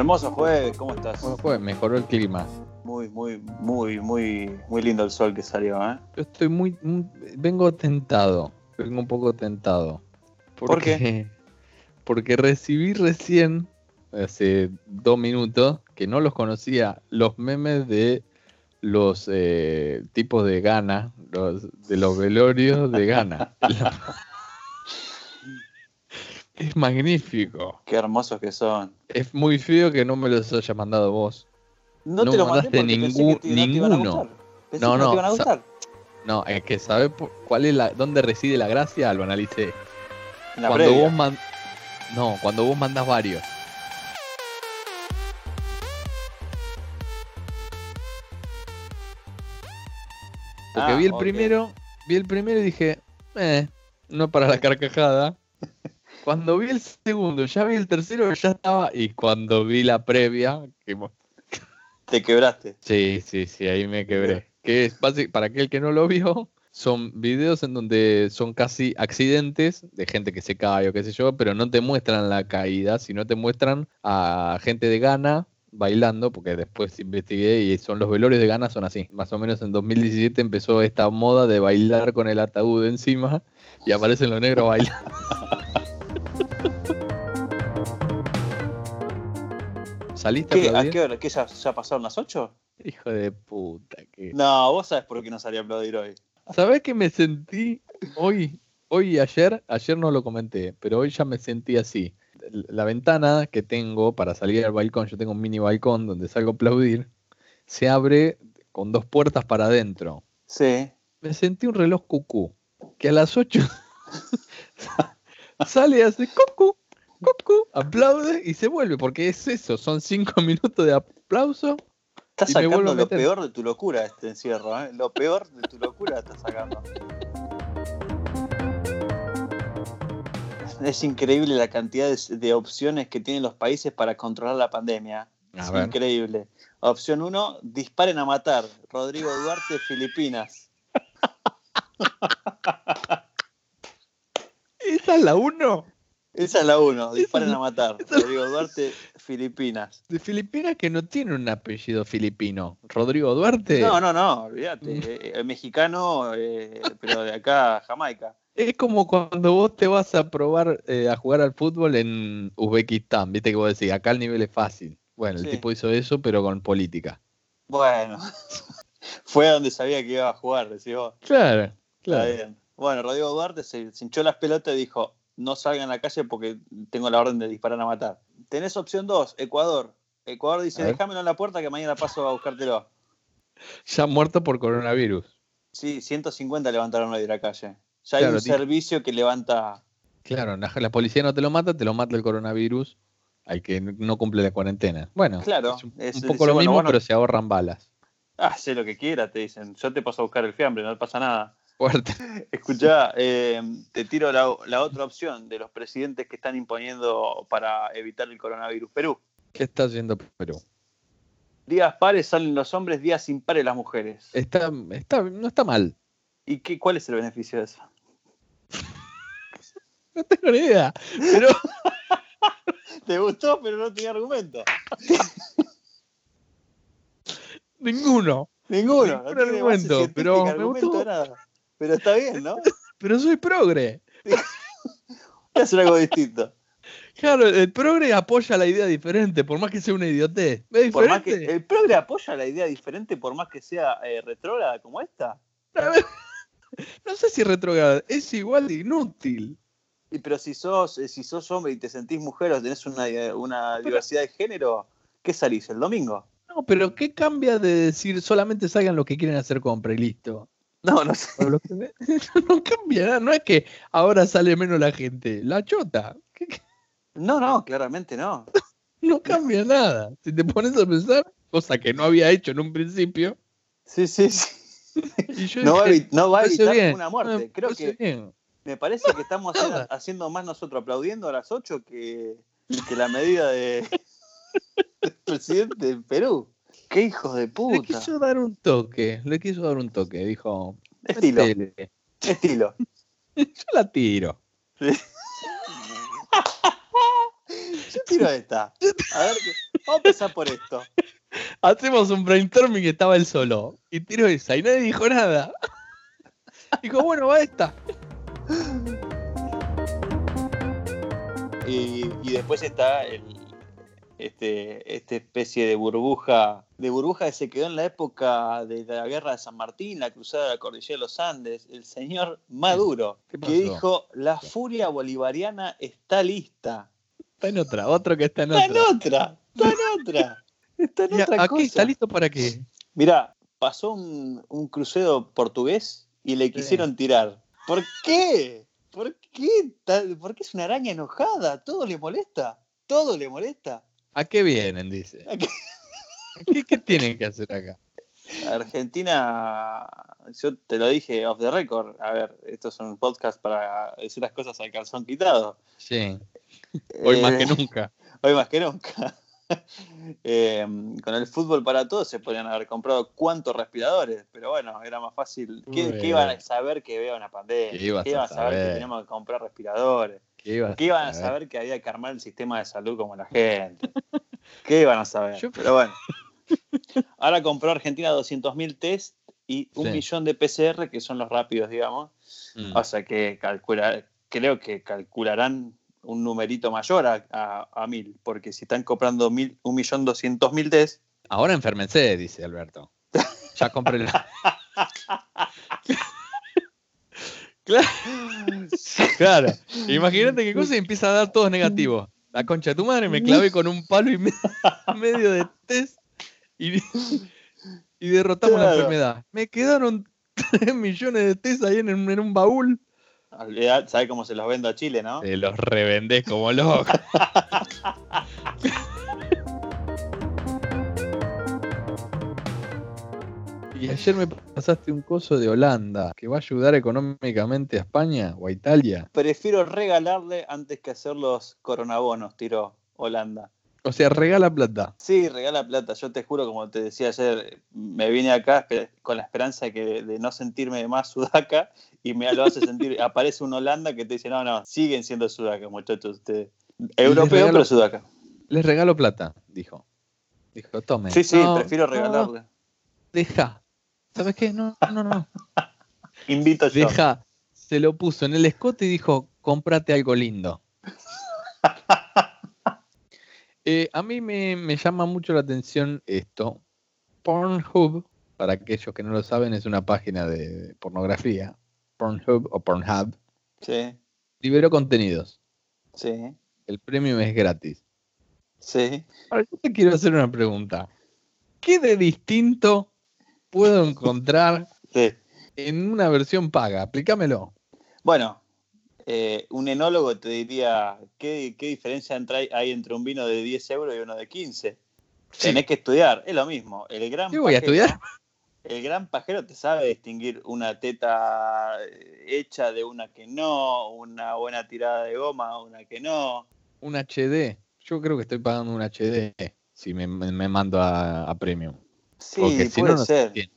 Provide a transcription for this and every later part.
Hermoso jueves, ¿cómo estás? Mejoró el clima. Muy, muy, muy, muy, muy lindo el sol que salió, ¿eh? Yo estoy muy, muy- vengo tentado, vengo un poco tentado. ¿Por qué? Porque recibí recién, hace dos minutos, que no los conocía, los memes de los eh, tipos de Ghana, los, de los velorios de Ghana. es magnífico. Qué hermosos que son. Es muy feo que no me los haya mandado vos. No, No te lo mandaste pensé que te- ninguno. No, no, no, te iban a sa- gustar. No, es que saber cuál es la, dónde reside la gracia, lo analicé. La cuando previa. vos man- no, cuando vos mandas varios. Porque Ah, vi el primero, vi el primero y dije, eh, no para la carcajada. Cuando vi el segundo, ya vi el tercero, ya estaba. Y cuando vi la previa, que Te quebraste. sí, sí, sí, ahí me quebré. Que es para aquel que no lo vio, son videos en donde son casi accidentes de gente que se cae o qué sé yo, pero no te muestran la caída, sino te muestran a gente de Ghana bailando, porque después investigué y son los velorios de Ghana son así. Más o menos en 2017 empezó esta moda de bailar con el ataúd encima y aparecen los negros bailando. ¿Saliste ¿Qué? a ¿A qué hora? ¿Qué ya, ya pasaron las 8? Hijo de puta. Que... No, vos sabés por qué no salí a aplaudir hoy. ¿Sabés que me sentí hoy, hoy y ayer? Ayer no lo comenté, pero hoy ya me sentí así. La ventana que tengo para salir al balcón, yo tengo un mini balcón donde salgo a aplaudir, se abre con dos puertas para adentro. Sí. Me sentí un reloj cucú, que a las 8 sale y hace cucú, aplaude y se vuelve, porque es eso, son cinco minutos de aplauso. Estás sacando lo peor de tu locura este encierro, ¿eh? Lo peor de tu locura estás sacando. Es increíble la cantidad de, de opciones que tienen los países para controlar la pandemia. A Es ver. increíble. Opción 1, disparen a matar. Rodrigo Duarte, Filipinas. ¿Esa es la 1? Esa es la 1, disparen Esa- a matar. Rodrigo Duarte, Filipinas. De Filipinas que no tiene un apellido filipino. Rodrigo Duarte. No, no, no, olvídate. Eh, eh, mexicano, eh, pero de acá, Jamaica. Es como cuando vos te vas a probar eh, a jugar al fútbol en Uzbekistán. Viste que vos decís, acá el nivel es fácil. Bueno, el Sí. tipo hizo eso, pero con política. Bueno, fue a donde sabía que iba a jugar, decís vos. Claro, Está claro. bien. Bueno, Rodrigo Duarte se, se hinchó las pelotas y dijo, no salgan a la calle porque tengo la orden de disparar a matar. Tenés opción 2, Ecuador. Ecuador dice, déjamelo en la puerta que mañana paso a buscártelo. Ya muerto por coronavirus. Sí, 150 levantaron hoy de la calle. Ya hay un servicio que levanta... Claro, la, la policía no te lo mata, te lo mata el coronavirus al que no cumple la cuarentena. Bueno, Claro, es un, es- un dice, poco lo mismo, bueno. pero se ahorran balas. Ah, sé lo que quiera, te dicen. Yo te paso a buscar el fiambre, no pasa nada. Fuerte. Escuchá, eh, te tiro la, la otra opción de los presidentes que están imponiendo para evitar el coronavirus. Perú. ¿Qué está haciendo Perú? Días pares salen los hombres, días impares las mujeres. Está, está, no está mal. ¿Y qué, cuál es el beneficio de eso? No tengo ni idea. Pero ¿Te gustó, pero no tenía argumento? ninguno. Ninguno. Ningún no argumento, pero me gustó. de nada. Pero está bien, ¿no? Pero soy progre. Voy a hacer algo distinto. Claro, el progre apoya la idea diferente, por más que sea una idiotez. ¿Es Por más que, ¿El progre apoya la idea diferente por más que sea eh, retrógrada como esta? No sé si retrograda, es igual de inútil. Y pero si sos, eh, si sos hombre y te sentís mujer o tenés una, eh, una diversidad de género, ¿qué salís? ¿El domingo? No, pero ¿qué cambia de decir solamente salgan los que quieren hacer compra y listo? No, no sé. O los que- no cambia nada, no es que ahora sale menos la gente, la chota. ¿Qué- qué? No, no, claramente no. No cambia nada. Si te pones a pensar, cosa que no había hecho en un principio, Sí, sí, sí. y yo No va a, no va a "Parece evitar bien, una muerte. me Creo que bien". me parece que estamos haciendo, Nada. haciendo más nosotros aplaudiendo a las 8 que, que la medida de del presidente de Perú. ¡Qué hijos de Le puta! quiso dar un toque, le quiso dar un toque, dijo, Estilo, "Métele". estilo. Yo la tiro. Yo tiro esta. A ver, qué- Vamos a empezar por esto. Hacemos un brainstorming y estaba él solo. Y tiró esa y nadie dijo nada. Dijo, bueno, va esta. Y, y después está el, este, esta especie de burbuja, de burbuja que se quedó en la época de la guerra de San Martín, la cruzada de la cordillera de los Andes, el señor Maduro, ¿Qué que dijo, la furia bolivariana está lista. Está en otra, otro que está en Está en otra. otra, está en otra, está en ¿Y otra ¿A qué? ¿Está cosa. listo para qué? Mirá, pasó un, un crucero portugués y le quisieron tirar. ¿Por qué? ¿Por qué? ¿Por qué es una araña enojada? ¿Todo le molesta? ¿Todo le molesta? ¿A qué vienen? Dice. ¿A qué? ¿Qué, qué tienen que hacer acá? Argentina, yo te lo dije off the record. A ver, esto es un podcast para decir las cosas al calzón quitado. Sí, hoy más Eh, que nunca. Hoy más que nunca. Eh, con el fútbol para todos se podrían haber comprado cuántos respiradores, pero bueno, era más fácil. ¿Qué, iban a saber que había una pandemia? ¿Qué ibas iban a saber que teníamos que comprar respiradores? ¿Qué, ibas ¿Qué iban a saber que había que armar el sistema de salud como la gente? ¿Qué iban a saber? Yo- Pero bueno. Ahora compró Argentina 200.000 test y un Sí. millón de PCR, que son los rápidos, digamos. Mm. O sea que calcular, creo que calcularán un numerito mayor a, a, a mil, porque si están comprando mil, un millón doscientos mil test, Ahora enfermecé, dice Alberto. Ya compré la. claro. claro. Imagínate qué cosa y empieza a dar todos negativos. La concha de tu madre me clavé con un palo y me- medio de test y, y derrotamos la enfermedad. Me quedaron 3 millones de test ahí en, un- en un baúl. olvidad, ¿sabe cómo se los vendo a Chile, no? Te los revendés como loco. Y ayer me pasaste un coso de Holanda que va a ayudar económicamente a España o a Italia. Prefiero regalarle antes que hacer los coronabonos, tiró Holanda. O sea, regala plata. Sí, regala plata. Yo te juro, como te decía ayer, me vine acá con la esperanza de, que, de no sentirme más sudaca y me lo hace sentir. Aparece un Holanda que te dice: No, no, siguen siendo sudaca, muchachos. Ustedes. Europeo, regalo- pero sudaca. Les regalo plata, dijo. Dijo, tome. Sí, sí, No, prefiero no, regalarle. deja. ¿Sabes qué? No, no, no. Invito yo. Deja. Se lo puso en el escote y dijo, cómprate algo lindo. Eh, a mí me, me llama mucho la atención esto. Pornhub, para aquellos que no lo saben, es una página de pornografía. Pornhub o Pornhub. Sí, Liberó contenidos. sí, El premium es gratis. sí. Ahora, yo te quiero hacer una pregunta. ¿Qué de distinto puedo encontrar sí. en una versión paga? Explícamelo. Bueno, eh, un enólogo te diría: ¿qué, qué diferencia entre- hay entre un vino de 10 euros y uno de 15? Tenés que estudiar, es lo mismo. El gran ¿Qué voy a pajero- estudiar? El gran pajero te sabe distinguir una teta hecha de una que no, una buena tirada de goma, una que no. Un HD. Yo creo que estoy pagando un HD si me, mando a, a premium. Sí, Porque si puede no, no se ser.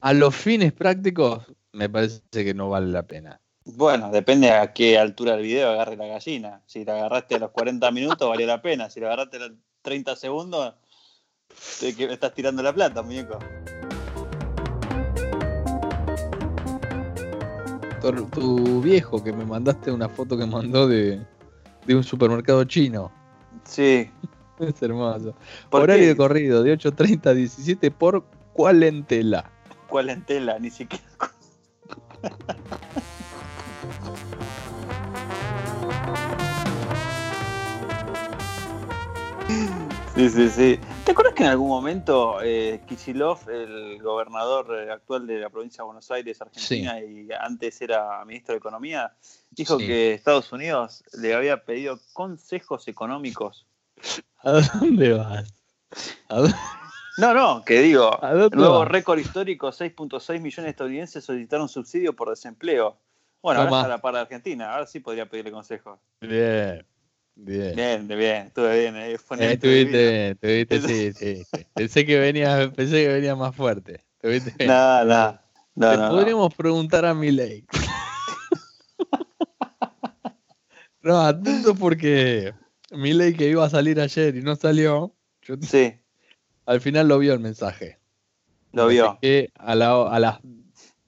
A los fines prácticos, me parece que no vale la pena. Bueno, depende a qué altura del video agarre la gallina. Si la agarraste a los 40 minutos, valió la pena. Si la agarraste a los 30 segundos, te que- estás tirando la plata, muñeco. Tu, tu viejo que me mandaste una foto que mandó de, de un supermercado chino. Sí. Es hermoso. ¿Por Horario qué? de corrido de 8.30 a 17 por cuarentela. ¿Cuál en tela? Ni siquiera. Sí, sí, sí. ¿Te acuerdas que en algún momento eh, Kicillof, el gobernador eh, actual de la provincia de Buenos Aires, Argentina, y antes era ministro de Economía, dijo Sí. que Estados Unidos le había pedido consejos económicos? ¿A dónde vas? ¿A dónde, No, no, que digo, nuevo vas? récord histórico, 6.6 millones de estadounidenses solicitaron subsidio por desempleo. Bueno, ahora está a la par de Argentina, ahora sí podría pedirle consejos. Bien, bien. Bien, bien, estuve bien. eh, Eh, estuviste bien, estuviste, sí, sí, sí. Pensé que venía, pensé que venía más fuerte. Bien. No, no, no, Te no, no. podríamos preguntar a Milei. no, atento porque Milei que iba a salir ayer y no salió, Yo- Sí, al final lo vio el mensaje. lo vio. Que a, la- a las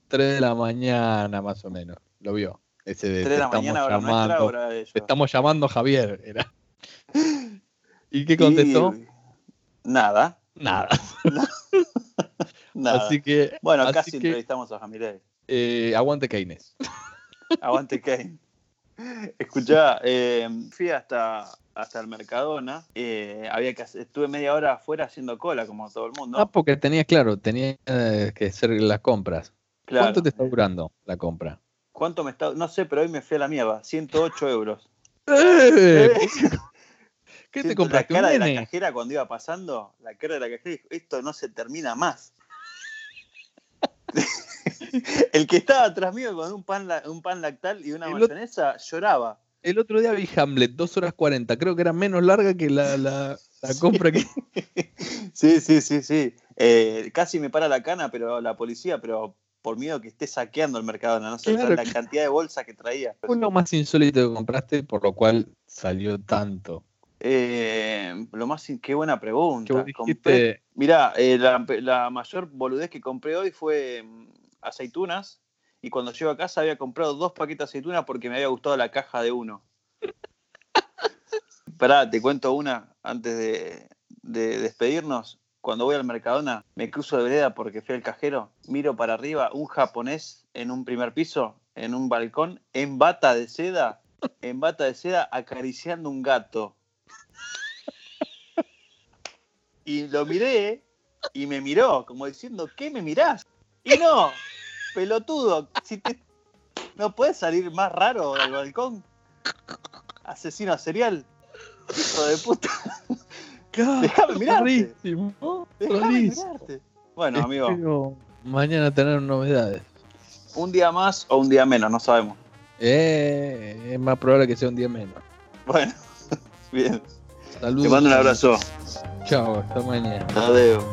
3 de la mañana, más o menos. Lo vio. Ese de, 3 de la mañana, hora nuestra, llamando, hora de ellos. Te estamos llamando Javier. Era. ¿Y qué contestó? Y- Nada, Nada. nada. Así que, bueno, así casi que, entrevistamos a Jamilé. eh, aguante Keynes. Aguante Kane. Escuchá, eh, fui hasta, hasta el Mercadona. eh, había que estuve media hora afuera haciendo cola, como todo el mundo. Ah, porque tenía, claro, tenía eh, que hacer las compras. Claro. ¿Cuánto te está durando la compra? ¿Cuánto me está? No sé, pero hoy me fui a la mierda. 108 euros. ¡Eh! ¿Qué te compraste? La ¿Un cara de la cajera cuando iba pasando, la cara de la cajera dijo, esto no se termina más. el que estaba atrás mío con un pan, un pan lactal y una El otro- lloraba. El otro día vi Hamlet, 2 horas 40. Creo que era menos larga que la, la- la compra que. Sí, sí, sí, sí. Eh, casi me para la cana, pero la policía, pero por miedo que esté saqueando el Mercadona, no sé, Claro. la cantidad de bolsas que traía. lo más insólito que compraste, por lo cual salió tanto. Eh, lo más, qué buena pregunta. Compré- Mirá, eh, la, la mayor boludez que compré hoy fue mm, aceitunas. Y cuando llego a casa había comprado dos paquetes de aceitunas porque me había gustado la caja de uno. Pará, te cuento una antes de, de despedirnos. Cuando voy al Mercadona, me cruzo de vereda porque fui al cajero, miro para arriba un japonés en un primer piso, en un balcón, en bata de seda, en bata de seda acariciando un gato. Y lo miré y me miró, como diciendo, ¿qué me mirás? Y no, pelotudo, no puedes salir más raro del balcón. Asesino serial. Hijo de puta. Déjame mirarte. Rarísimo, Déjame rarísimo. mirarte. Bueno, amigo, Espero mañana tener novedades. un día más o un día menos, no sabemos. Eh, es más probable que sea un día menos. Bueno, bien. Saludos. Te mando un abrazo. Chao, hasta mañana. Adiós.